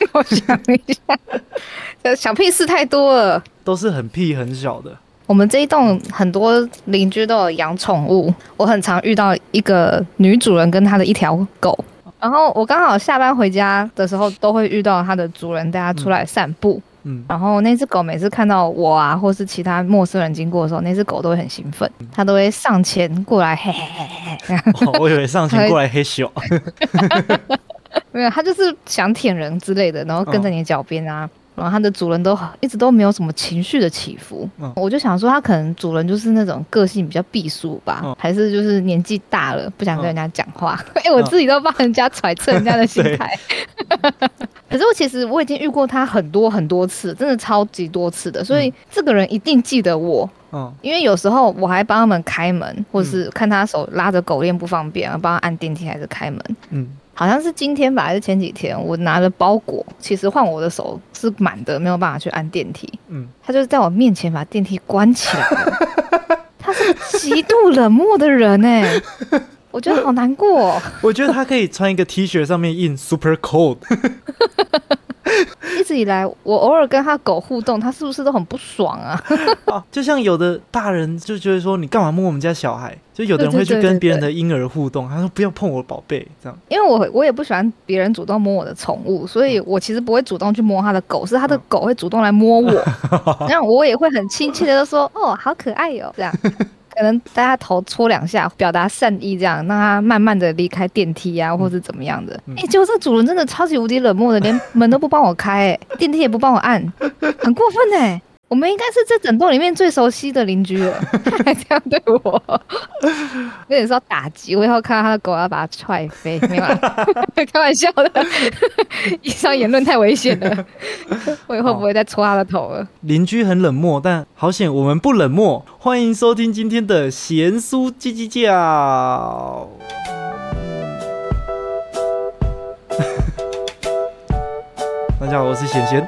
我想一下，这小屁事太多了。都是很屁很小的。我们这一栋很多邻居都有养宠物，我很常遇到一个女主人跟她的一条狗。然后我刚好下班回家的时候，都会遇到它的主人带它出来散步。嗯，然后那只狗每次看到我啊，或是其他陌生人经过的时候，那只狗都会很兴奋，它都会上前过来，嘿嘿嘿嘿嘿。哦我以为上前过来嘿咻。没有，他就是想舔人之类的，然后跟在你的脚边啊。然后它的主人都一直都没有什么情绪的起伏，嗯我就想说，它可能主人就是那种个性比较避暑吧，嗯还是就是年纪大了不想跟人家讲话。哎、嗯我自己都帮人家揣测人家的心态。可是我其实我已经遇过他很多很多次，真的超级多次的，所以这个人一定记得我。嗯因为有时候我还帮他们开门，或是看他手拉着狗链不方便，帮他按电梯还是开门。嗯，好像是今天吧，还是前几天，我拿了包裹，其实换我的手是满的，没有办法去按电梯。嗯，他就是在我面前把电梯关起来了。他是极度冷漠的人哎，我觉得好难过、哦。我觉得他可以穿一个 T 恤，上面印 Super Cold。一直以来，我偶尔跟他狗互动，他是不是都很不爽啊？啊，就像有的大人就觉得说，你干嘛摸我们家小孩？就有的人会去跟别人的婴儿互动，他说不要碰我宝贝，这样。因为我我也不喜欢别人主动摸我的宠物，所以我其实不会主动去摸他的狗，是他的狗会主动来摸我，这样我也会很亲切的说：“哦，好可爱哟、这样。可能大家头搓两下，表达善意，这样让他慢慢的离开电梯啊，或是怎么样的。哎、结果这主人真的超级无敌冷漠的，连门都不帮我开、哎，电梯也不帮我按，很过分哎、我们应该是这整栋里面最熟悉的邻居了，他 还这样对我，有点是要打击。我以后看到他的狗，要把它踹飞，没有啦，开玩笑的。以上言论太危险了，我以后不会再戳他的头了。邻居很冷漠，但好险我们不冷漠。欢迎收听今天的贤叔叽叽叫。大家好，我是贤贤。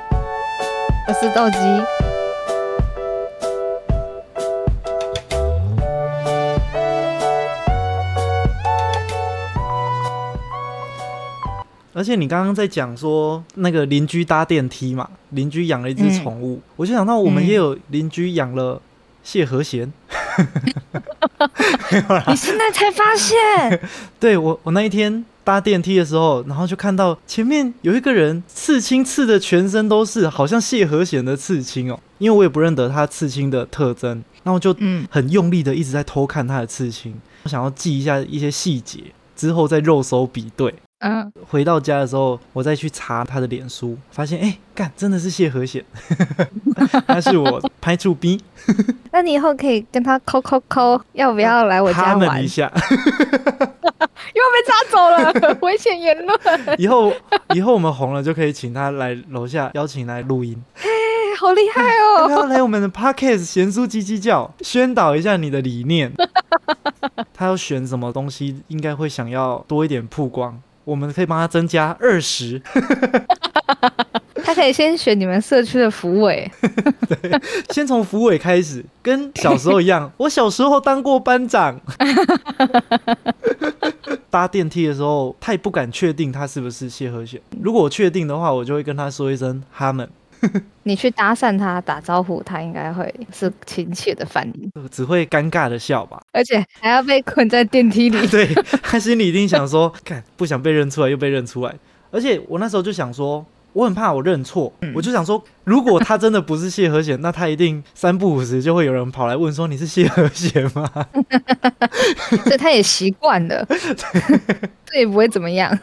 我是豆鸡，而且你刚刚在讲说那个邻居搭电梯嘛，邻居养了一只宠物，我就想到我们嗯也有邻居养了谢和弦。你现在才发现，对我，我那一天搭电梯的时候，然后就看到前面有一个人刺青刺的全身都是，好像谢和弦的刺青哦。因为我也不认得他刺青的特征，然后就嗯，很用力的一直在偷看他的刺青，我想要记一下一些细节，之后再肉搜比对。嗯，回到家的时候，我再去查他的脸书，发现哎，干真的是谢和弦，他是我拍出 B 那你以后可以跟他抠抠抠，要不要来我家他玩？一下。又被抓走了，危险言论。以后以后我们红了，就可以请他来楼下邀请来录音。哎，好厉害哦！他要来我们的 podcast 咸酥鸡鸡叫，宣导一下你的理念？他要选什么东西，应该会想要多一点曝光。我们可以帮他增加二十，他可以先选你们社区的辅委，先从辅委开始，跟小时候一样。我小时候当过班长。搭电梯的时候，太不敢确定他是不是谢和弦。如果我确定的话，我就会跟他说一声他们，你去搭讪他打招呼，他应该会是亲切的反应，只会尴尬的笑吧。而且还要被困在电梯里。对他心里一定想说，看不想被认出来，又被认出来。而且我那时候就想说，我很怕我认错，我就想说，如果他真的不是谢和弦，那他一定三不五时就会有人跑来问说你是谢和弦吗？所以他也习惯了，这也不会怎么样。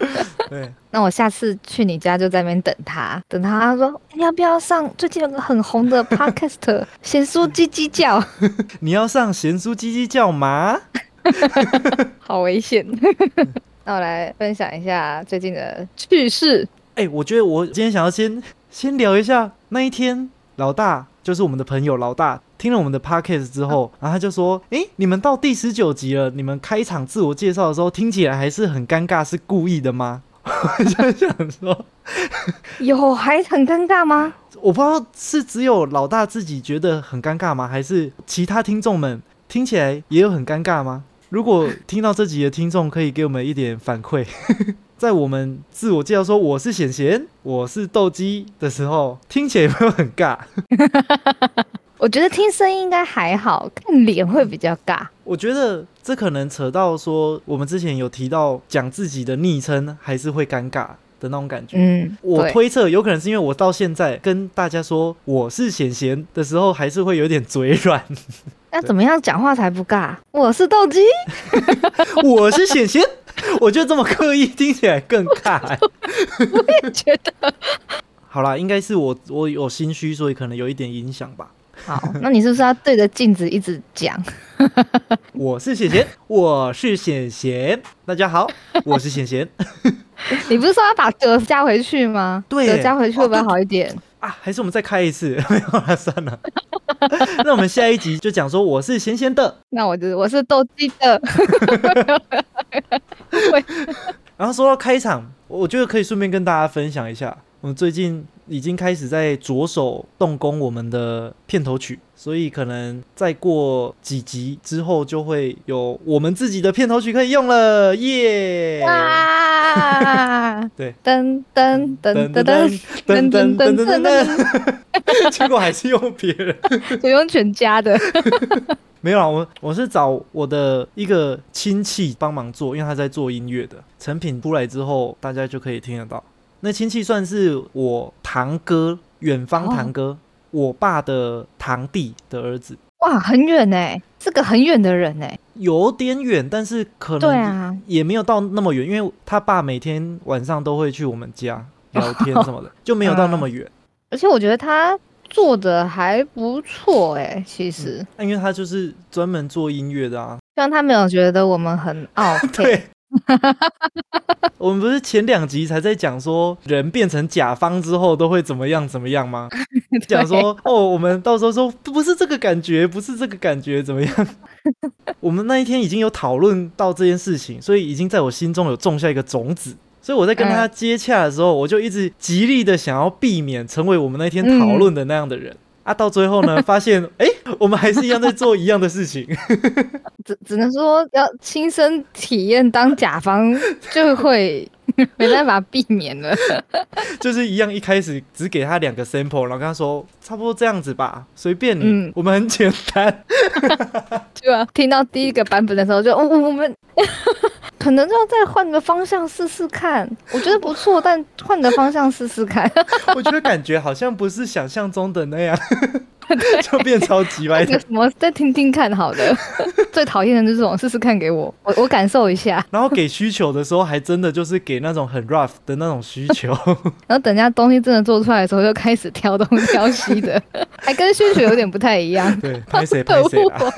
对，那我下次去你家就在那边等他，等他他说你要不要上最近有个很红的 podcast 咸酥鸡鸡叫，你要上咸酥鸡鸡叫吗？好危险。那我来分享一下最近的趣事。哎、我觉得我今天想要先 先聊一下那一天，老大就是我们的朋友老大。听了我们的 podcast 之后，然后他就说：“哎、你们到第十九集了，你们开场自我介绍的时候听起来还是很尴尬，是故意的吗？”我 就想说，有还很尴尬吗？我不知道是只有老大自己觉得很尴尬吗？还是其他听众们听起来也有很尴尬吗？如果听到这集的听众可以给我们一点反馈，在我们自我介绍说我是显贤，我是斗鸡的时候，听起来有没有很尬？我觉得听声音应该还好，看脸会比较尬。我觉得这可能扯到说，我们之前有提到讲自己的昵称还是会尴尬的那种感觉。嗯，我推测有可能是因为我到现在跟大家说我是显贤的时候，还是会有点嘴软。那怎么样讲话才不尬？我是斗鸡，我是显贤，我觉得这么刻意听起来更尬、欸。觉得好啦，应该是我我有心虚，所以可能有一点影响吧。好。那你是不是要对着镜子一直讲？我是显贤，我是显贤，大家好，我是显贤 你不是说要把德加回去吗？对德加回去会不会好一点？啊，还是我们再开一次？没有了，算了。那我们下一集就讲说我是贤贤的，那我就我是斗鸡的。然后说到开场，我觉得可以顺便跟大家分享一下，我们最近已经开始在着手动工我们的片头曲，所以可能再过几集之后就会有我们自己的片头曲可以用了，耶、哇！对，噔噔噔噔噔，噔噔噔噔噔噔，结果还是用别人。我用全家的。没有啊，我我是找我的一个亲戚帮忙做，因为他在做音乐的。成品出来之后，大家就可以听得到。那亲戚算是我堂哥，远方堂哥，我爸的堂弟的儿子，哇，很远哎，是个很远的人哎。有点远，但是可能对啊，也没有到那么远，因为他爸每天晚上都会去我们家聊天什么的，就没有到那么远。而且我觉得他做的还不错哎，其实，那因为他就是专门做音乐的啊，希望他没有觉得我们很 傲配。对。我们不是前两集才在讲说人变成甲方之后都会怎么样怎么样吗？讲说哦，我们到时候说不是这个感觉，不是这个感觉怎么样？我们那一天已经有讨论到这件事情，所以已经在我心中有种下一个种子。所以我在跟他接洽的时候，我就一直极力的想要避免成为我们那天讨论的那样的人。啊，到最后呢，发现哎、我们还是一样在做一样的事情。只只能说要亲身体验当甲方，就会没办法避免了。就是一样，一开始只给他两个 sample，然后跟他说差不多这样子吧，随便你，嗯我们很简单。对啊，听到第一个版本的时候就，哦，我们可能要再换个方向试试看。我觉得不错，但换个方向试试看。我觉得感觉好像不是想象中的那样，就变超级歪的。那个什么，再听听看好的。最讨厌的就是这种试试看给我，我我感受一下。然后给需求的时候，还真的就是给那种很 rough 的那种需求。然后等人家东西真的做出来的时候，就开始挑东挑西的，还跟需求有点不太一样。对，拍谁拍谁啦。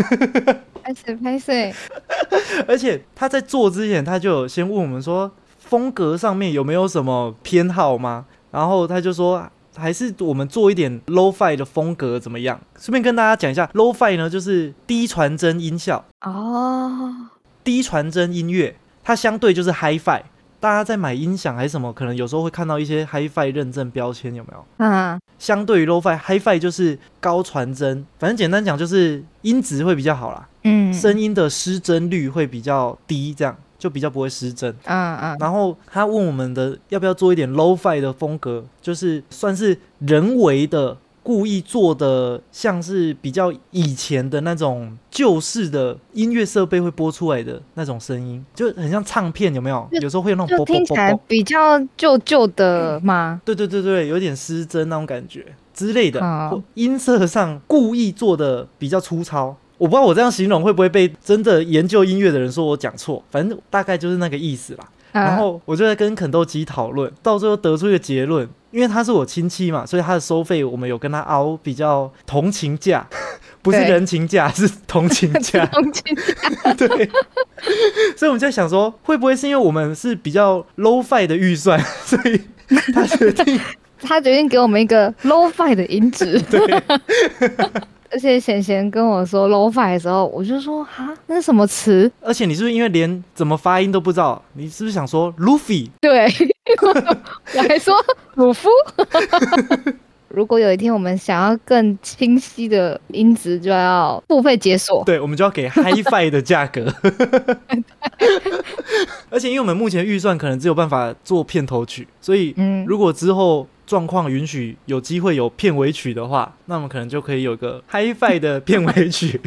拍谁拍谁？而且他在做之前，他就先问我们说，风格上面有没有什么偏好吗？然后他就说，还是我们做一点 low-fi 的风格怎么样？顺便跟大家讲一下，low-fi 呢就是低传真音效、哦，低传真音乐，它相对就是 hi-fi。大家在买音响还是什么，可能有时候会看到一些 hi-fi 认证标签，有没有？啊，相对于 low-fi，hi-fi 就是高传真，反正简单讲就是音质会比较好啦。嗯，声音的失真率会比较低，这样就比较不会失真。嗯嗯，然后他问我们的要不要做一点 low-fi 的风格，就是算是人为的故意做的，像是比较以前的那种旧式的音乐设备会播出来的那种声音，就很像唱片，有没有？就有时候会有那种啵啵就听起啵啵，来比较旧旧的吗？对对对对，有点失真那种感觉之类的，音色上故意做的比较粗糙。我不知道我这样形容会不会被真的研究音乐的人说我讲错，反正大概就是那个意思啦。然啊后我就在跟肯豆基讨论，到最后得出一个结论，因为他是我亲戚嘛，所以他的收费我们有跟他凹比较同情价，不是人情价，是同情价。同情价 对，所以我们在想说，会不会是因为我们是比较 low fi 的预算，所以他决定他决定给我们一个 low fi 的音质。对而且贤贤跟我说 low fi 的时候，我就说哈，那是什么词？而且你是不是因为连怎么发音都不知道？你是不是想说 Luffy？对，我还说鲁夫。如果有一天我们想要更清晰的音质，就要付费解锁。对，我们就要给 HiFi 的价格。而且，因为我们目前预算可能只有办法做片头曲，所以嗯，如果之后状况允许，有机会有片尾曲的话，那我们可能就可以有个 HiFi 的片尾曲。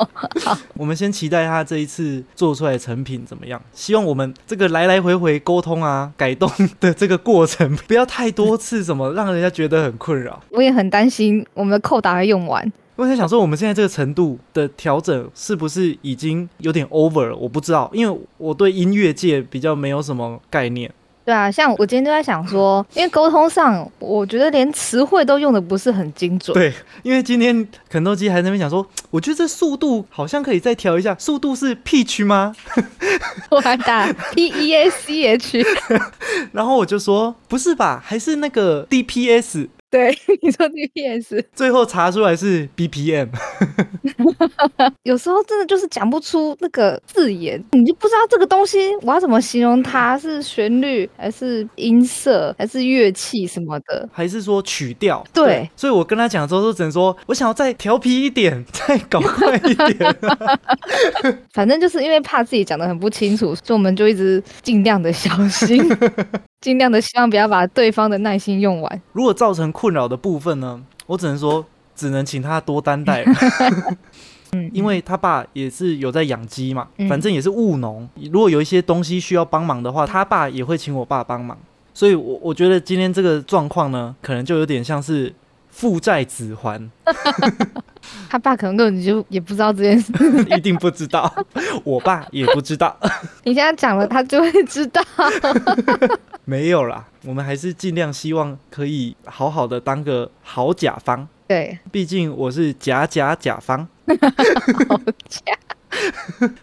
我们先期待他这一次做出来的成品怎么样。希望我们这个来来回回沟通啊、改动的这个过程，不要太多次，怎么让人家觉得很困扰。我也很担心我们的扣打会用完。我在想说，我们现在这个程度的调整是不是已经有点 over 了？我不知道，因为我对音乐界比较没有什么概念。对啊，像我今天就在想说，因为沟通上，我觉得连词汇都用的不是很精准。对，因为今天肯豆基还在那边讲说，我觉得这速度好像可以再调一下，速度是 pitch 吗？我还打 P E A C H，然后我就说不是吧，还是那个 DPS。对，你说 D P S，最后查出来是 BPM，有时候真的就是讲不出那个字眼，你就不知道这个东西我要怎么形容它，是旋律还是音色还是乐器什么的。还是说曲调？对所以我跟他讲之后，就只能说我想要再调皮一点，再搞快一点。反正就是因为怕自己讲的很不清楚，所以我们就一直尽量的小心，尽量的希望不要把对方的耐心用完。如果造成困扰的部分呢，我只能说，只能请他多担待。嗯，因为他爸也是有在养鸡嘛，嗯反正也是务农。如果有一些东西需要帮忙的话，他爸也会请我爸帮忙。所以我，我觉得今天这个状况呢，可能就有点像是父债子还，他爸可能根本就也不知道这件事，一定不知道，我爸也不知道，你现在讲了，他就会知道。没有啦。我们还是尽量希望可以好好的当个好甲方，对，毕竟我是甲甲甲方。好假。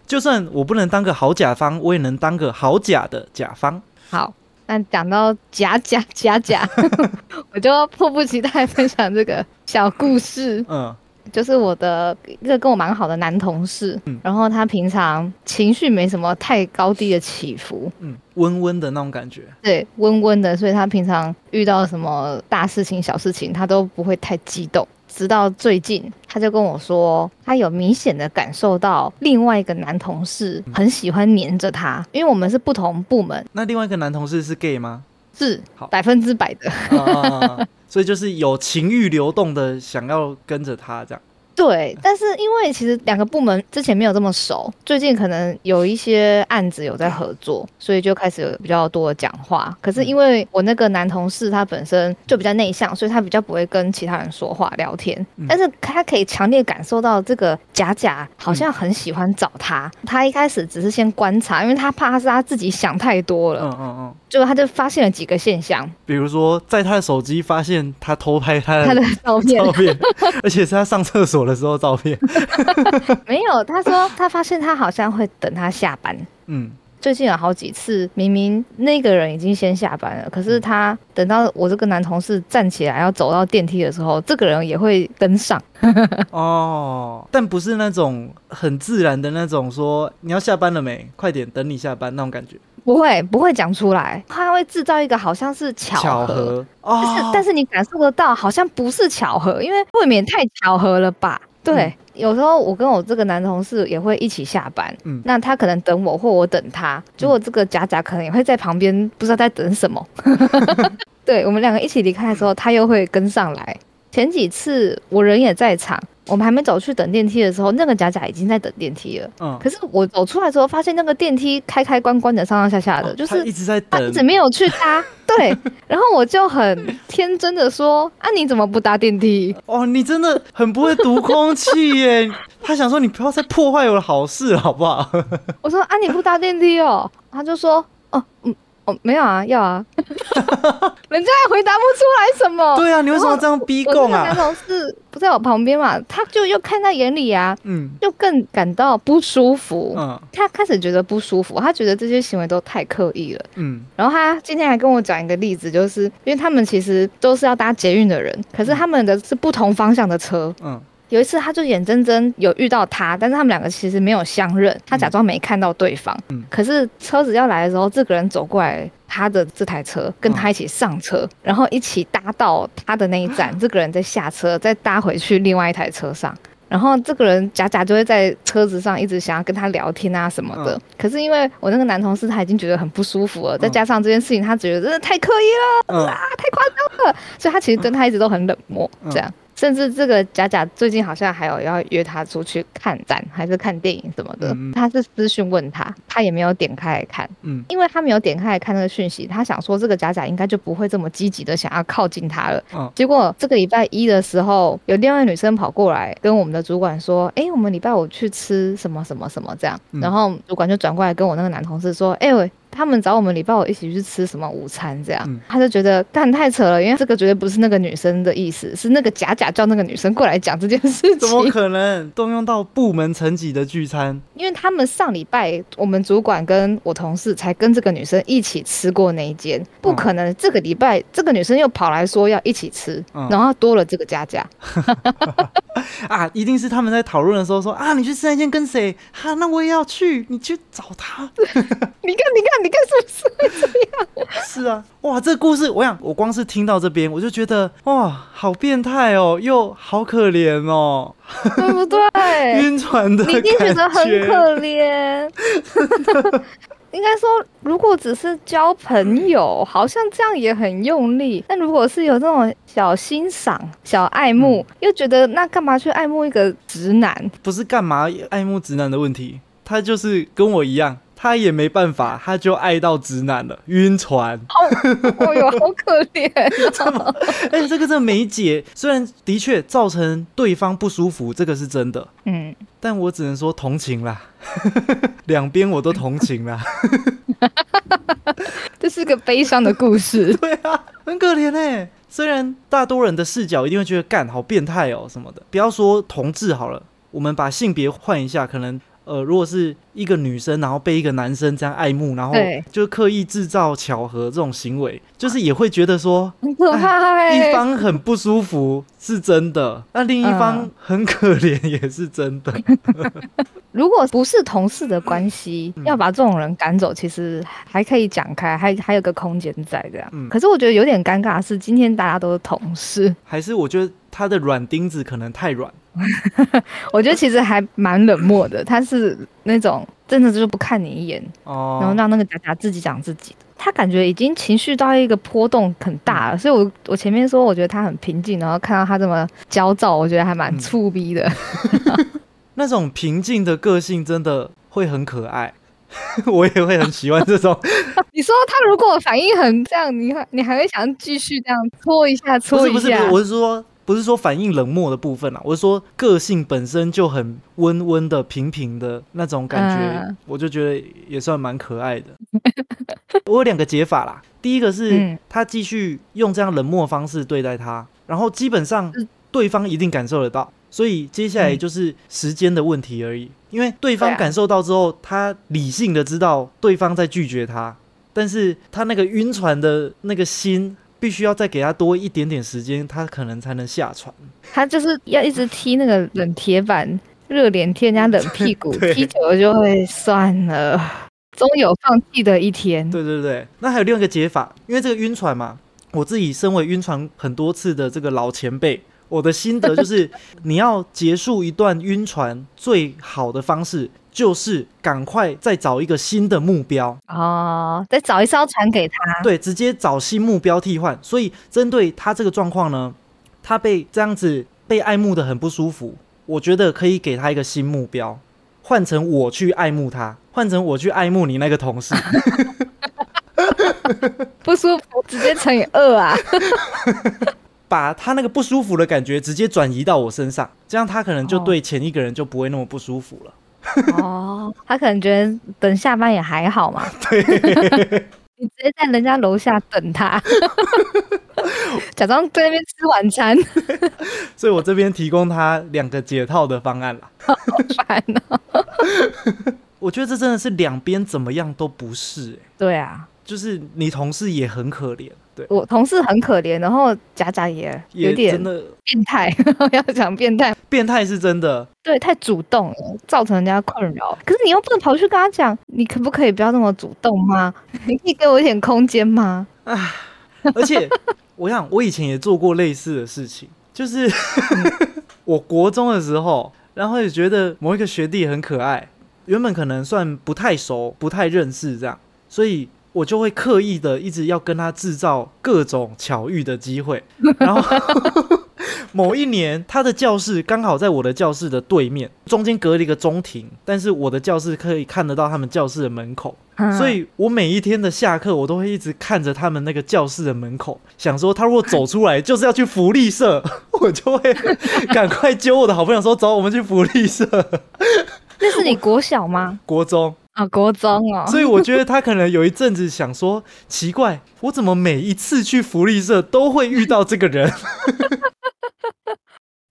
就算我不能当个好甲方，我也能当个好假的甲方。好，那讲到假假假假，我就迫不及待分享这个小故事。嗯就是我的一个跟我蛮好的男同事，嗯然后他平常情绪没什么太高低的起伏，嗯，温温的那种感觉。对，温温的，所以他平常遇到什么大事情、小事情，他都不会太激动。直到最近，他就跟我说，他有明显的感受到另外一个男同事很喜欢黏着他，因为我们是不同部门，那另外一个男同事是 gay 吗？是好百分之百的。所以就是有情欲流动的，想要跟着他这样。对，但是因为其实两个部门之前没有这么熟，最近可能有一些案子有在合作，所以就开始有比较多的讲话。可是因为我那个男同事他本身就比较内向，所以他比较不会跟其他人说话聊天。嗯但是他可以强烈感受到这个假假好像很喜欢找他。他一开始只是先观察，因为他怕是他自己想太多了，嗯嗯嗯。结果他就发现了几个现象，比如说，在他的手机发现他偷拍他的照片照片，而且是他上厕所的时候照片。没有。他说他发现他好像会等他下班。嗯，最近有好几次，明明那个人已经先下班了，可是他等到我这个男同事站起来要走到电梯的时候，这个人也会跟上。哦，但不是那种很自然的那种说你要下班了没？快点，等你下班那种感觉。不会，不会讲出来，他会制造一个好像是巧合，巧合但是哦，但是你感受得到，好像不是巧合，因为未免太巧合了吧？对，嗯有时候我跟我这个男同事也会一起下班，嗯那他可能等我，或我等他，结果这个假假可能也会在旁边，不知道在等什么。对我们两个一起离开的时候，他又会跟上来。前几次我人也在场，我们还没走去等电梯的时候，那个假假已经在等电梯了。嗯，可是我走出来之后，发现那个电梯开开关关的，上上下下的，就是一直在等他一直没有去搭。对，然后我就很天真的说：“啊，你怎么不搭电梯哦，你真的很不会读空气耶！他想说你不要再破坏我的好事，好不好？？” 我说：“啊，你不搭电梯哦？”他就说：“哦，嗯，哦，没有啊，要啊。”人家也回答不出来什么。对啊，你为什么要这样逼供啊那个男啊？同事不在我旁边嘛，他就又看在眼里啊，嗯就更感到不舒服。嗯他开始觉得不舒服，他觉得这些行为都太刻意了。嗯然后他今天还跟我讲一个例子，就是因为他们其实都是要搭捷运的人，可是他们的是不同方向的车，嗯有一次他就眼睁睁有遇到他，但是他们两个其实没有相认，他假装没看到对方。嗯可是车子要来的时候，这个人走过来。他的这台车跟他一起上车，然后一起搭到他的那一站，这个人再下车，再搭回去另外一台车上。然后这个人假假就会在车子上一直想要跟他聊天啊什么的。嗯可是因为我那个男同事他已经觉得很不舒服了，再加上这件事情他觉得真的太刻意了。嗯啊，太夸张了，所以他其实对他一直都很冷漠，嗯这样。甚至这个假假最近好像还有要约他出去看展，还是看电影什么的。他是私讯问他，他也没有点开来看，嗯因为他没有点开来看那个讯息，他想说这个假假应该就不会这么积极的想要靠近他了。嗯结果这个礼拜一的时候，有另外女生跑过来跟我们的主管说：“哎、我们礼拜五去吃什么什么什么这样。嗯然后主管就转过来跟我那个男同事说：“哎、喂，他们找我们礼拜五一起去吃什么午餐这样。嗯他就觉得干太扯了，因为这个绝对不是那个女生的意思，是那个假假叫那个女生过来讲这件事情怎么。可能动用到部门层级的聚餐？因为他们上礼拜我们主管跟我同事才跟这个女生一起吃过那一间，不可能这个礼拜这个女生又跑来说要一起吃，嗯然后多了这个假假。啊，一定是他们在讨论的时候说啊，你去吃那间跟谁？哈、那我也要去，你去找他。你看，你看，你看，是不是？是啊，哇，这个故事，我想我光是听到这边，我就觉得哇，好变态哦，又好可怜哦，对不对？晕船的你一定觉得很。可怜。应该说，如果只是交朋友，好像这样也很用力。但如果是有那种小欣赏、小爱慕，嗯又觉得那干嘛去爱慕一个直男？不是干嘛爱慕直男的问题，他就是跟我一样，他也没办法，他就爱到直男了，晕船。哦哟，好可怜、哦。哎、这个真的没解。虽然的确造成对方不舒服，这个是真的，嗯，但我只能说同情啦，两边我都同情啦。这是个悲伤的故事。对啊，很可怜哎。虽然大多人的视角一定会觉得干好变态哦什么的，不要说同志好了，我们把性别换一下，可能呃，如果是一个女生，然后被一个男生这样爱慕，然后就刻意制造巧合这种行为，就是也会觉得说 很可怕哎、一方很不舒服是真的，那另一方嗯。很可怜也是真的。如果不是同事的关系，嗯。要把这种人赶走，其实还可以讲开，还还有个空间在这样。嗯。可是我觉得有点尴尬的是，今天大家都是同事，还是我觉得他的软钉子可能太软，我觉得其实还蛮冷漠的。他是那种真的就是不看你一眼，然后哦，让那个假假自己讲自己的。他感觉已经情绪到一个波动很大了，所以我我前面说我觉得他很平静，然后看到他这么焦躁，我觉得还蛮嗯触逼的。那种平静的个性真的会很可爱，我也会很喜欢这种。你说他如果反应很这样，你还你还会想继续这样搓一下搓一下？不是不是，我是说不是说反应冷漠的部分啊，我是说个性本身就很温温的、平平的那种感觉，嗯。我就觉得也算蛮可爱的。我有两个解法啦，第一个是、嗯。他继续用这样冷漠的方式对待他，然后基本上嗯。对方一定感受得到。所以接下来嗯。就是时间的问题而已，因为对方感受到之后，他理性的知道对方在拒绝他，但是他那个晕船的那个心，必须要再给他多一点点时间，他可能才能下船。他就是要一直踢那个冷铁板，热脸贴人家冷屁股，踢久了就会算了，终有放弃的一天。对对对，那还有另外一个解法，因为这个晕船嘛，我自己身为晕船很多次的这个老前辈，我的心得就是，你要结束一段晕船最好的方式，就是赶快再找一个新的目标，哦，再找一艘船给他。对，直接找新目标替换。所以针对他这个状况呢，他被这样子被爱慕的很不舒服，我觉得可以给他一个新目标，换成我去爱慕他，换成我去爱慕你那个同事。不舒服，直接乘以二啊！把他那个不舒服的感觉直接转移到我身上，这样他可能就哦对前一个人就不会那么不舒服了。哦，他可能觉得等下班也还好嘛。对，你直接在人家楼下等他，假装在那边吃晚餐，所以我这边提供他两个解套的方案啦。好烦哦。我觉得这真的是两边怎么样都不是、欸，对啊，就是你同事也很可怜，对我同事很可怜，然后假假也有点真的变态，要讲变态，变态是真的。对，太主动了，造成人家困扰。可是你又不能跑去跟他讲，你可不可以不要那么主动吗？你可以给我一点空间吗？而且我想，我以前也做过类似的事情，就是 我国中的时候，然后也觉得某一个学弟很可爱，原本可能算不太熟、不太认识这样，所以我就会刻意的一直要跟他制造各种巧遇的机会，然后。某一年，他的教室刚好在我的教室的对面，中间隔了一个中庭，但是我的教室可以看得到他们教室的门口，嗯所以我每一天的下课，我都会一直看着他们那个教室的门口，想说他如果走出来就是要去福利社，我就会赶快揪我的好朋友说走，我们去福利社。那是你国小吗？国中，啊，国中哦。所以我觉得他可能有一阵子想说，奇怪，我怎么每一次去福利社都会遇到这个人？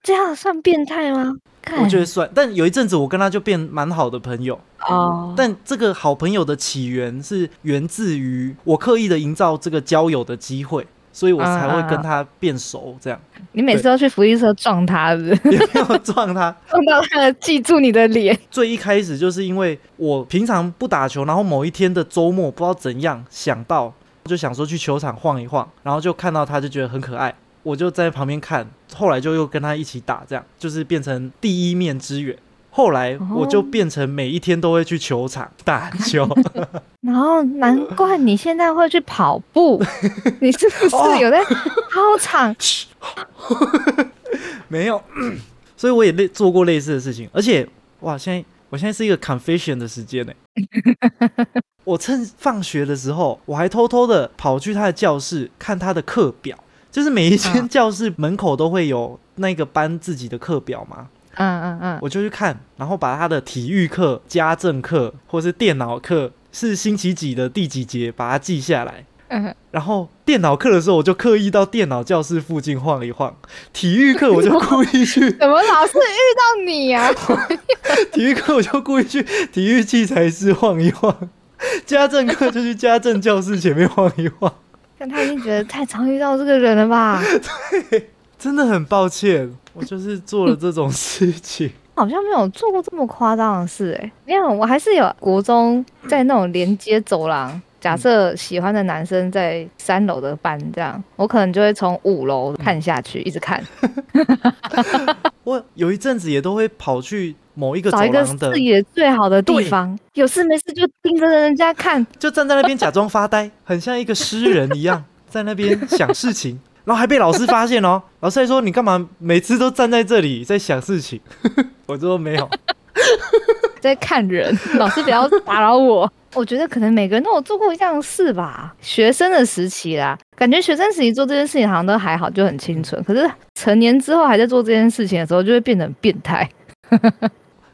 这样算变态吗？我觉得算，但有一阵子我跟他就变蛮好的朋友。哦，但这个好朋友的起源是源自于我刻意的营造这个交友的机会，所以我才会跟他变熟。这样你每次都去福利社撞他，是不是？也没有撞他。撞到他记住你的脸。最一开始就是因为我平常不打球，然后某一天的周末不知道怎样想到，就想说去球场晃一晃，然后就看到他就觉得很可爱，我就在旁边看，后来就又跟他一起打，这样就是变成第一面之缘。后来我就变成每一天都会去球场打球，然后难怪你现在会去跑步，你是不哦是有在操场？没有，所以我也类做过类似的事情，而且哇，现在我现在是一个 confession 的时间呢。我趁放学的时候，我还偷偷的跑去他的教室看他的课表，就是每一间嗯教室门口都会有那个班自己的课表嘛，嗯嗯嗯，我就去看，然后把他的体育课、家政课或是电脑课是星期几的第几节把它记下来。嗯，然后电脑课的时候，我就刻意到电脑教室附近晃一晃；体育课我就故意去 怎么老是遇到你啊？体育课我就故意去体育器材室晃一晃；家政课就去家政教室前面晃一晃。但他已经觉得太常遇到这个人了吧？对真的很抱歉，我就是做了这种事情。好像没有做过这么夸张的事哎、没有，我还是有国中在那种连接走廊，假设喜欢的男生在三楼的班这样，我可能就会从五楼看下去，一直看，我有一阵子也都会跑去某一个走找一个廊的视，野最好的地方，有事没事就盯着人家看，就站在那边假装发呆，很像一个诗人一样，在那边想事情，然后还被老师发现哦。老师还说你干嘛每次都站在这里在想事情？我就说没有，在看人，老师不要打扰我。我觉得可能每个人都有做过一样事吧。学生的时期啦，感觉学生时期做这件事情好像都还好，就很清纯。可是成年之后还在做这件事情的时候，就会变得很变态，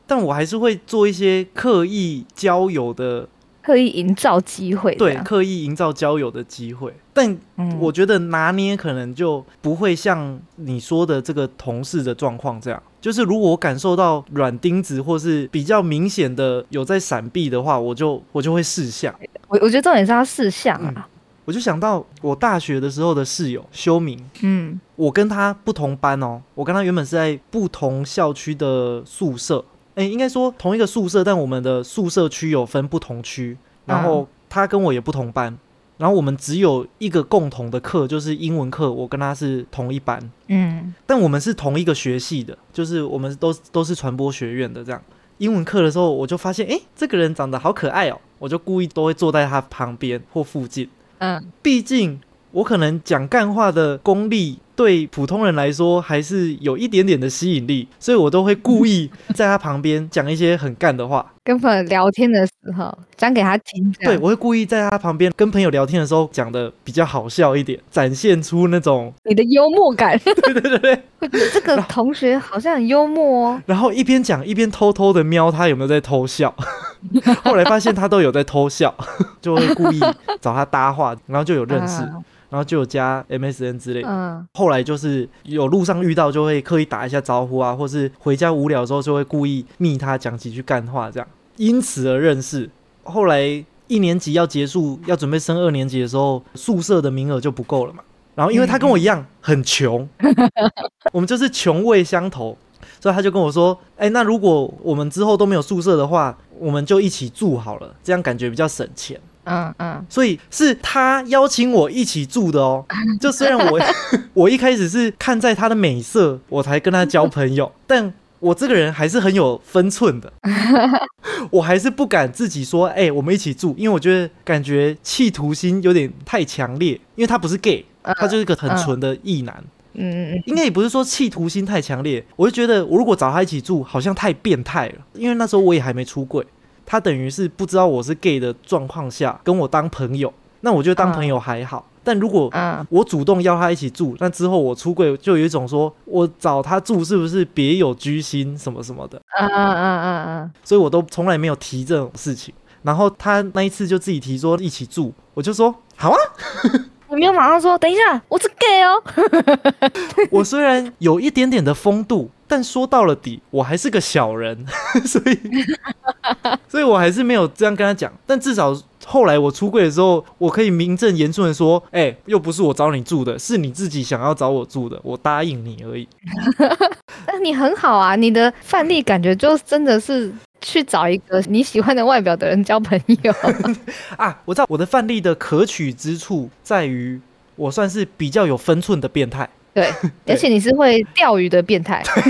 但我还是会做一些刻意交友的，刻意营造机会对，刻意营造交友的机会。但嗯我觉得拿捏可能就不会像你说的这个同事的状况这样。就是如果我感受到软钉子或是比较明显的有在闪避的话，我就我就会试相。我我觉得重点是要试相啊。我就想到我大学的时候的室友修明，嗯我跟他不同班哦，我跟他原本是在不同校区的宿舍，诶，应该说同一个宿舍，但我们的宿舍区有分不同区，然后他跟我也不同班，然后我们只有一个共同的课，就是英文课，我跟他是同一班，嗯但我们是同一个学系的，就是我们都都是传播学院的这样。英文课的时候，我就发现，诶，这个人长得好可爱哦，我就故意都会坐在他旁边或附近。嗯，毕竟我可能讲干话的功力对普通人来说还是有一点点的吸引力，所以我都会故意 在他旁边讲一些很干的话。跟朋友聊天的时候讲给他听，对，我会故意在他旁边跟朋友聊天的时候讲的比较好笑一点，展现出那种你的幽默感，对对对这个同学好像很幽默哦。然后一边讲一边偷偷的瞄他有没有在偷笑。后来发现他都有在偷笑，就会故意找他搭话，然后就有认识，嗯然后就有加 MSN 之类的。嗯，后来就是有路上遇到，就会刻意打一下招呼啊，或是回家无聊的时候就会故意密他讲几句干话，这样因此而认识。后来一年级要结束，要准备升二年级的时候，宿舍的名额就不够了嘛。然后因为他跟我一样很穷，我们就是穷味相投，所以他就跟我说：“哎，那如果我们之后都没有宿舍的话，我们就一起住好了，这样感觉比较省钱。”嗯嗯，所以是他邀请我一起住的哦。就虽然我 我一开始是看在他的美色，我才跟他交朋友，但我这个人还是很有分寸的。我还是不敢自己说，哎，我们一起住，因为我觉得感觉企图心有点太强烈。因为他不是 gay，他就是一个很纯的异男。嗯嗯嗯，应该也不是说企图心太强烈，我就觉得我如果找他一起住，好像太变态了。因为那时候我也还没出柜。他等于是不知道我是 gay 的状况下跟我当朋友，那我觉得当朋友还好。但如果我主动邀他一起住，那之后我出柜就有一种说我找他住是不是别有居心什么什么的。嗯嗯嗯嗯嗯，所以我都从来没有提这种事情。然后他那一次就自己提说一起住，我就说好啊。我没有马上说等一下，我是 gay 哦。我虽然有一点点的风度。但说到了底，我还是个小人，所以，所以我还是没有这样跟他讲。但至少后来我出柜的时候，我可以名正言顺的说：“哎，又不是我找你住的，是你自己想要找我住的，我答应你而已。”那你很好啊，你的范例感觉就真的是去找一个你喜欢的外表的人交朋友 啊！我知道我的范例的可取之处在于，我算是比较有分寸的变态。对，而且你是会钓鱼的变态，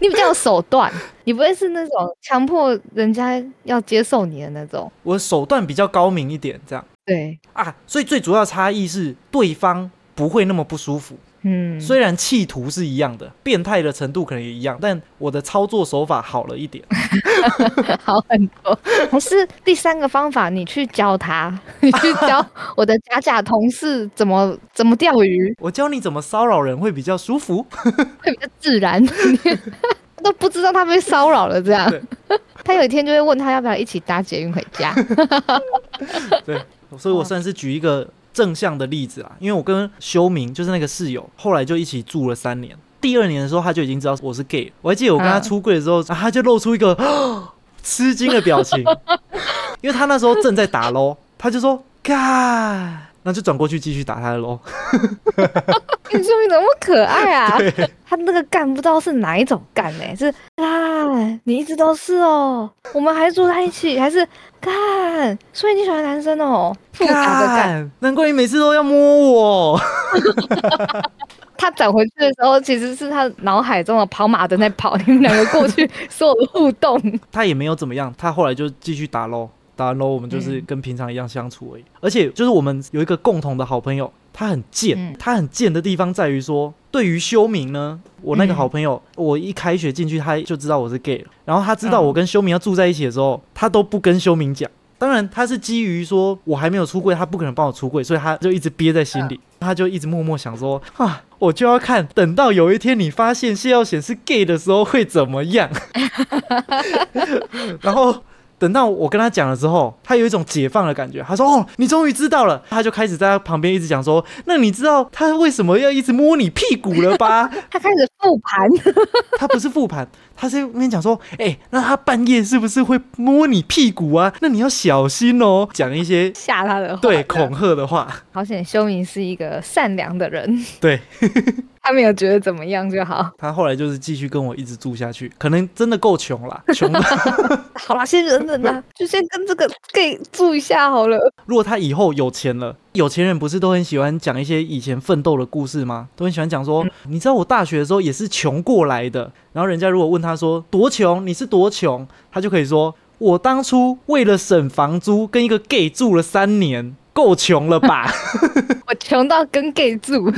你比较有手段，你不会是那种强迫人家要接受你的那种。我手段比较高明一点，这样。对啊，所以最主要差异是对方不会那么不舒服。嗯，虽然企图是一样的，变态的程度可能也一样，但我的操作手法好了一点，好很多。还是第三个方法，你去教他，你去教我的假假同事怎么怎么钓鱼。我教你怎么骚扰人会比较舒服，会比较自然。都不知道他被骚扰了，这样。他有一天就会问他要不要一起搭捷运回家。对，所以我算是举一个。正向的例子啊，因为我跟修明就是那个室友，后来就一起住了三年。第二年的时候，他就已经知道我是 gay。我还记得我跟他出柜的时候，他就露出一个 吃惊的表情，因为他那时候正在打咯，他就说：“干。”那就转过去继续打他的喽。你说你怎么可爱啊？他那个干不知道是哪一种干呢？是干，你一直都是哦。我们还住在一起，还是干？所以你喜欢男生哦？复杂的干，难怪你每次都要摸我。他转回去的时候，其实是他脑海中的跑马灯在跑。你们两个过去所有的互动，他也没有怎么样。他后来就继续打喽。打完喽，我们就是跟平常一样相处而已。而且就是我们有一个共同的好朋友，他很贱。他很贱的地方在于说，对于修明呢，我那个好朋友，我一开学进去他就知道我是 gay 了。然后他知道我跟修明要住在一起的时候，他都不跟修明讲。当然他是基于说我还没有出柜，他不可能帮我出柜，所以他就一直憋在心里。他就一直默默想说啊，我就要看，等到有一天你发现谢耀显是 gay 的时候会怎么样。然后。等到我跟他讲了之后，他有一种解放的感觉。他说：“哦，你终于知道了。”他就开始在他旁边一直讲说：“那你知道他为什么要一直摸你屁股了吧？”他开始复盘，他不是复盘，他是跟你讲说：“哎，那他半夜是不是会摸你屁股啊？那你要小心哦。”讲一些吓他的话，对恐吓的话。好险，修明是一个善良的人。对。他没有觉得怎么样就好。他后来就是继续跟我一直住下去，可能真的够穷了，穷。好啦，先忍忍啦，就先跟这个 gay 住一下好了。如果他以后有钱了，有钱人不是都很喜欢讲一些以前奋斗的故事吗？都很喜欢讲说，你知道我大学的时候也是穷过来的。然后人家如果问他说多穷，你是多穷，他就可以说，我当初为了省房租，跟一个 gay 住了三年。够穷了吧？我穷到跟 gay 住。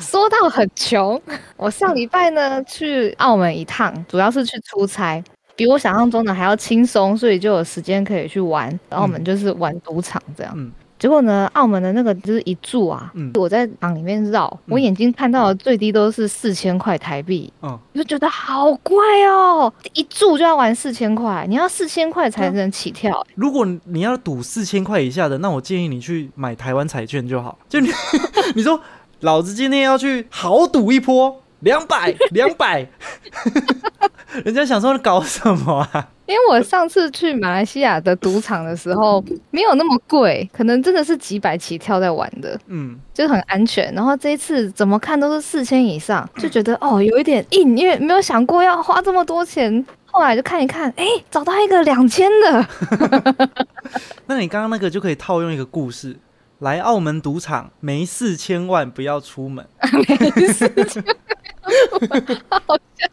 说到很穷，我上礼拜呢去澳门一趟，主要是去出差，比我想象中的还要轻松，所以就有时间可以去玩。澳门就是玩赌场这样。结果呢，澳门的那个就是一注啊，我在场里面绕，我眼睛看到的最低都是四千块台币，我就觉得好贵哦，一注就要玩四千块，你要四千块才能起跳。如果你要赌四千块以下的，那我建议你去买台湾彩券就好。就你 你说，老子今天要去豪赌一波，两百两百，人家想说你搞什么啊？因为我上次去马来西亚的赌场的时候，没有那么贵，可能真的是几百起跳在玩的，嗯，就是很安全。然后这一次怎么看都是四千以上，就觉得哦有一点硬，因为没有想过要花这么多钱。后来就看一看，哎，找到一个两千的。那你刚刚那个就可以套用一个故事，来澳门赌场没四千万不要出门。没四千，好笑。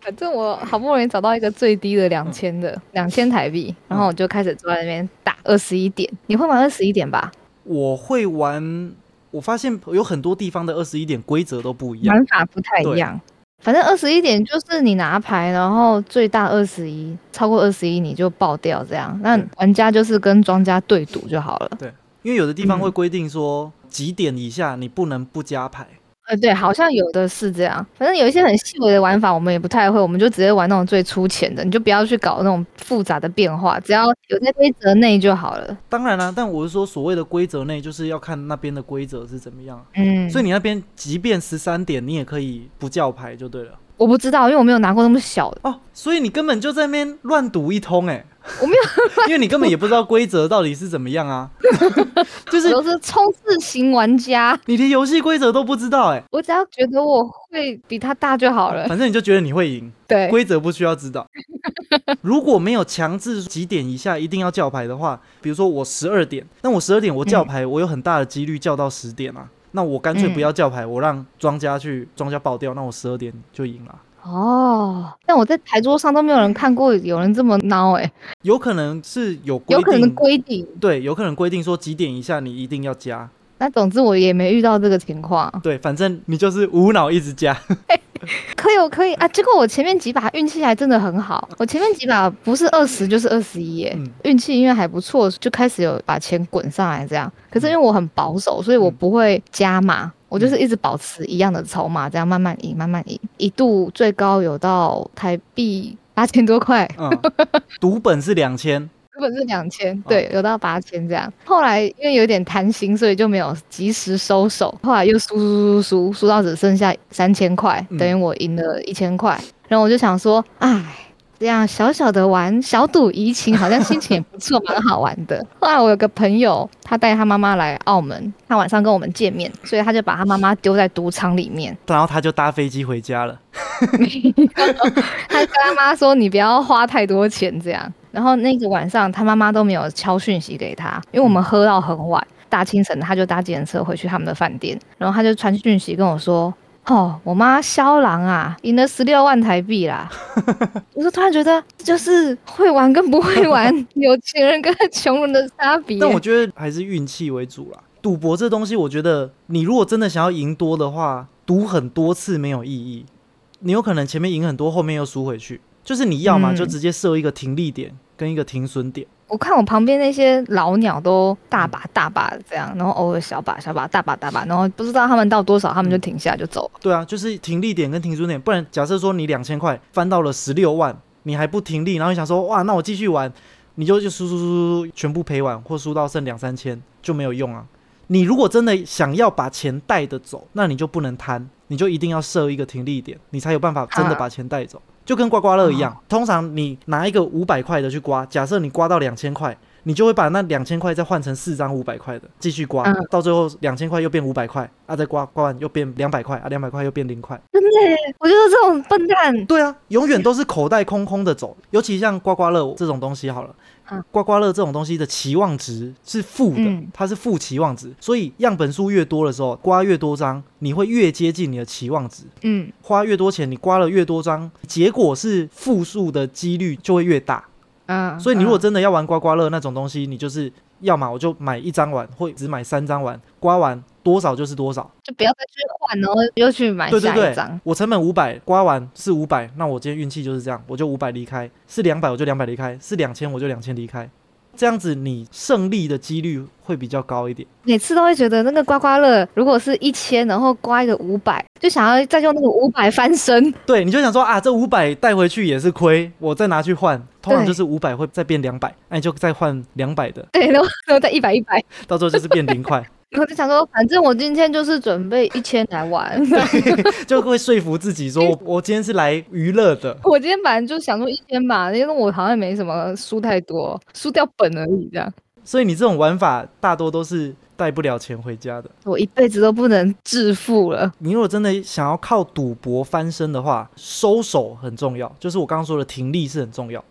反正我好不容易找到一个最低的两千的，两千台币，然后我就开始坐在那边打二十一点。你会玩二十一点吧？我会玩，我发现有很多地方的二十一点规则都不一样，玩法不太一样。反正二十一点就是你拿牌，然后最大二十一，超过二十一你就爆掉这样。那玩家就是跟庄家对赌就好了。对，因为有的地方会规定说几点以下你不能不加牌。呃，对，好像有的是这样。反正有一些很细微的玩法，我们也不太会，我们就直接玩那种最粗浅的，你就不要去搞那种复杂的变化，只要有在规则内就好了。当然啦，但我是说，所谓的规则内，就是要看那边的规则是怎么样。嗯，所以你那边即便十三点，你也可以不叫牌就对了。我不知道，因为我没有拿过那么小。的哦，所以你根本就在那边乱赌一通哎。我没有，因为你根本也不知道规则到底是怎么样啊，就是都是冲刺型玩家，你连游戏规则都不知道哎。我只要觉得我会比他大就好了，反正你就觉得你会赢，对，规则不需要知道。如果没有强制几点以下一定要叫牌的话，比如说我十二点，那我十二点我叫牌，我有很大的几率叫到十点啊，那我干脆不要叫牌，我让庄家去庄家爆掉，那我十二点就赢了。哦，但我在牌桌上都没有人看过有人这么孬哎，有可能是有有可能规定，对，有可能规定说几点以下你一定要加。那总之我也没遇到这个情况。对，反正你就是无脑一直加。可以，我可以啊。结果我前面几把运气还真的很好，我前面几把不是二十就是二十一耶，运气因为还不错，就开始有把钱滚上来这样。可是因为我很保守，所以我不会加码。我就是一直保持一样的筹码，这样慢慢赢，慢慢赢，一度最高有到台币八千多块。嗯，赌本是两千，赌本是两千，对，有到八千这样。后来因为有点贪心，所以就没有及时收手。后来又输输输输输到只剩下三千块，等于我赢了一千块。然后我就想说，哎。这样小小的玩小赌怡情，好像心情也不错，蛮好玩的。后来我有个朋友，他带他妈妈来澳门，他晚上跟我们见面，所以他就把他妈妈丢在赌场里面，然后他就搭飞机回家了。他跟他妈说：“你不要花太多钱。”这样，然后那个晚上他妈妈都没有敲讯息给他，因为我们喝到很晚，大清晨他就搭计程车回去他们的饭店，然后他就传讯息跟我说。哦，我妈肖郎啊，赢了十六万台币啦！我就突然觉得，就是会玩跟不会玩，有钱人跟穷人的差别。但我觉得还是运气为主啦。赌博这东西，我觉得你如果真的想要赢多的话，赌很多次没有意义。你有可能前面赢很多，后面又输回去。就是你要嘛，就直接设一个停利点跟一个停损点。我看我旁边那些老鸟都大把大把这样，然后偶尔小把小把，大把大把，然后不知道他们到多少，他们就停下就走了。对啊，就是停利点跟停损点，不然假设说你两千块翻到了十六万，你还不停利，然后你想说哇，那我继续玩，你就就输输输输，全部赔完或输到剩两三千就没有用啊。你如果真的想要把钱带的走，那你就不能贪，你就一定要设一个停利点，你才有办法真的把钱带走。就跟刮刮乐一样，通常你拿一个五百块的去刮，假设你刮到两千块，你就会把那两千块再换成四张五百块的，继续刮，到最后两千块又变五百块，啊，再刮刮完又变两百块，啊，两百块又变零块。真的，我就是这种笨蛋。对啊，永远都是口袋空空的走，尤其像刮刮乐这种东西，好了。刮刮乐这种东西的期望值是负的，它是负期望值，所以样本数越多的时候，刮越多张，你会越接近你的期望值。嗯，花越多钱，你刮了越多张，结果是负数的几率就会越大。嗯，所以你如果真的要玩刮刮乐那种东西，你就是要么我就买一张碗，或只买三张碗，刮完。多少就是多少，就不要再去换，然后又去买下一张。我成本五百，刮完是五百，那我今天运气就是这样，我就五百离开；是两百，我就两百离开；是两千，我就两千离开。这样子你胜利的几率会比较高一点。每次都会觉得那个刮刮乐，如果是一千，然后刮一个五百，就想要再用那个五百翻身。对，你就想说啊，这五百带回去也是亏，我再拿去换，通常就是五百会再变两百，那你就再换两百的。对，然后然后再一百一百，到时候就是变零块。我就想说，反正我今天就是准备一千来玩。就会说服自己说，我我今天是来娱乐的。我今天反正就想说一千吧，因为我好像没什么输太多，输掉本而已这样。所以你这种玩法大多都是带不了钱回家的。我一辈子都不能致富了。你如果真的想要靠赌博翻身的话，收手很重要，就是我刚刚说的停利是很重要，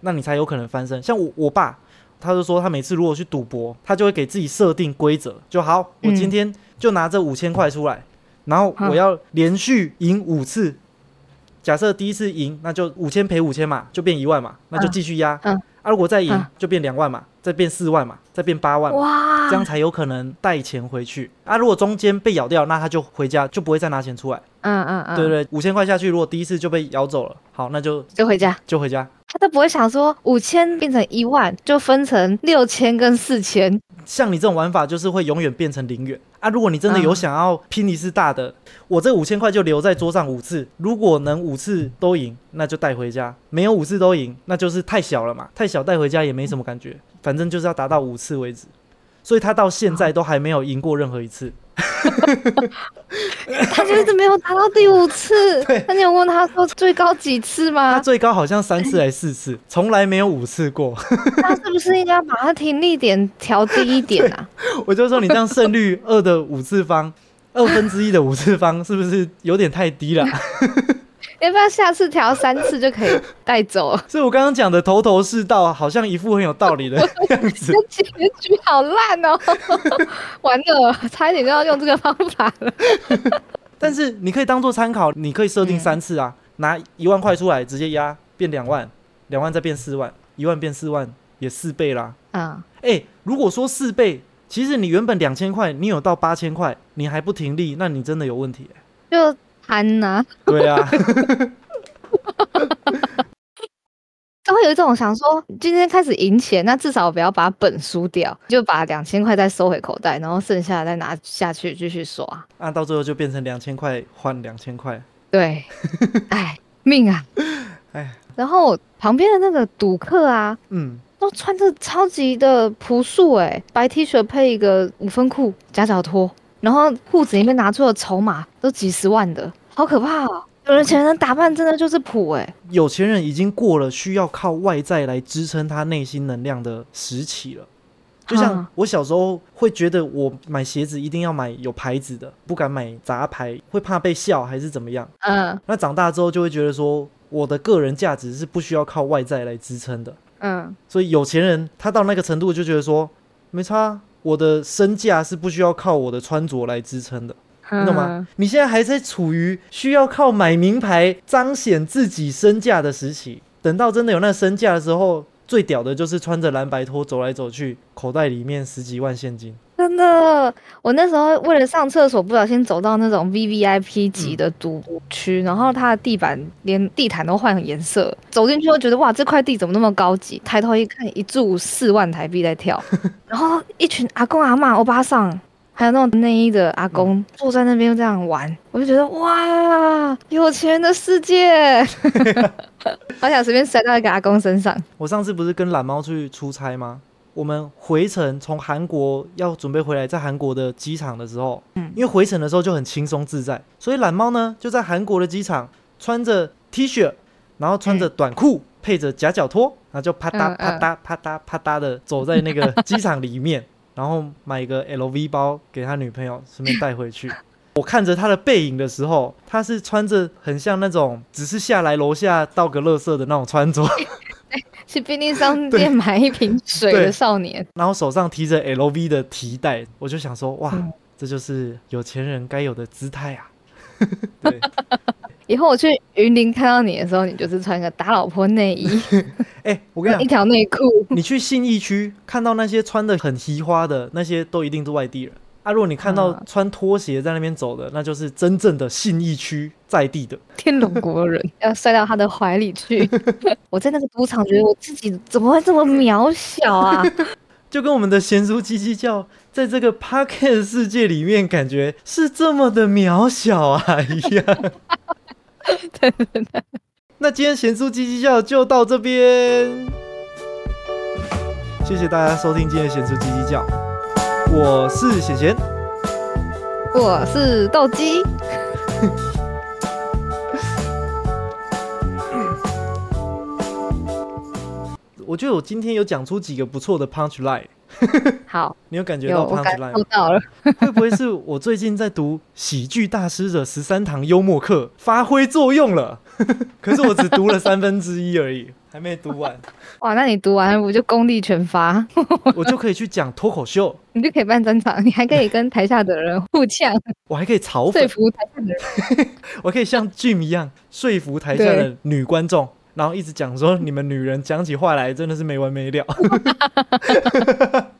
那你才有可能翻身。像我我爸，他就说他每次如果去赌博，他就会给自己设定规则，就好，我今天就拿这五千块出来，然后我要连续赢五次。假设第一次赢，那就五千赔五千嘛，就变一万嘛，那就继续压。啊，如果再赢，就变两万嘛，再变四万嘛，再变八万。哇，这样才有可能带钱回去。啊，如果中间被咬掉，那他就回家，就不会再拿钱出来。嗯嗯嗯，对对，五千块下去，如果第一次就被咬走了，好，那就就回家，就回家。他都不会想说五千变成一万，就分成六千跟四千。像你这种玩法，就是会永远变成零元啊！如果你真的有想要拼一次大的，我这五千块就留在桌上五次，如果能五次都赢，那就带回家；没有五次都赢，那就是太小了嘛，太小带回家也没什么感觉。反正就是要达到五次为止，所以他到现在都还没有赢过任何一次。他就是没有达到第五次。那你有问他说最高几次吗？他最高好像三次还是四次，从来没有五次过。他是不是应该把他听力点调低一点啊？我就说你这样胜率二的五次方，二分之一的五次方，是不是有点太低了？要不要下次调三次就可以带走？所以我刚刚讲的头头是道，好像一副很有道理的 样子。结局好烂哦！完了，差一点就要用这个方法了。但是你可以当做参考，你可以设定三次啊，拿一万块出来直接压，变两万，两万再变四万，一万变四万，也四倍啦。啊，哎，如果说四倍，其实你原本两千块，你有到八千块，你还不停利，那你真的有问题。就。贪呐，对啊，都会有一种想说，今天开始赢钱，那至少不要把本输掉，就把两千块再收回口袋，然后剩下再拿下去继续刷。那到最后就变成两千块换两千块。对，哎，命啊，哎。然后旁边的那个赌客啊，嗯，都穿着超级的朴素，哎，白 T 恤配一个五分裤，夹脚拖。然后裤子里面拿出的筹码都几十万的，好可怕哦！有钱人打扮真的就是普哎，有钱人已经过了需要靠外在来支撑他内心能量的时期了。就像我小时候会觉得我买鞋子一定要买有牌子的，不敢买杂牌，会怕被笑还是怎么样？嗯，那长大之后就会觉得说，我的个人价值是不需要靠外在来支撑的。嗯，所以有钱人他到那个程度就觉得说，没差。我的身价是不需要靠我的穿着来支撑的，你懂吗？你现在还在处于需要靠买名牌彰显自己身价的时期，等到真的有那身价的时候，最屌的就是穿着蓝白拖走来走去，口袋里面十几万现金。真的，我那时候为了上厕所，不小心走到那种 V V I P 级的赌区，然后它的地板连地毯都换颜色，走进去就觉得哇，这块地怎么那么高级？抬头一看，一注四万台币在跳，然后一群阿公阿妈、欧巴桑，还有那种内衣的阿公坐在那边这样玩，我就觉得哇，有钱人的世界 好想随便塞到一个阿公身上。我上次不是跟懒猫出去出差吗？我们回程从韩国要准备回来，在韩国的机场的时候，嗯，因为回程的时候就很轻松自在，所以懒猫呢就在韩国的机场穿着 T 恤，然后穿着短裤，配着夹脚拖，然后就啪嗒啪嗒啪嗒啪嗒的走在那个机场里面，然后买一个 LV 包给他女朋友，顺便带回去。我看着他的背影的时候，他是穿着很像那种只是下来楼下倒个垃圾的那种穿着。去便利商店买一瓶水的少年，然后手上提着 LV 的提袋，我就想说，哇，这就是有钱人该有的姿态啊！对，以后我去云林看到你的时候，你就是穿个打老婆内衣。哎，我跟你讲，一条内裤。你去信义区看到那些穿的很奇花的那些，都一定是外地人。啊！如果你看到穿拖鞋在那边走的，那就是真正的信义区在地的天龙国人，要摔到他的怀里去。我在那个赌场觉得我自己怎么会这么渺小啊？就跟我们的贤叔叽叽叫，在这个 Parket 世界里面，感觉是这么的渺小啊一样。对对对。那今天贤叔叽叽叫就到这边，谢谢大家收听今天贤叔叽叽叫。我是贤贤，我是斗鸡。我觉得我今天有讲出几个不错的 punch line，好，你有感觉到我 punch 感 line 了。会不会是我最近在读喜剧大师的十三堂幽默课发挥作用了？可是我只读了三分之一而已，还没读完，哇，那你读完我就功力全发，我就可以去讲脱口秀，你就可以办专场，你还可以跟台下的人互呛，我还可以嘲说讽，服台下的人。我可以像 Jim 一样说服台下的女观众。然后一直讲说，你们女人讲起话来真的是没完没了。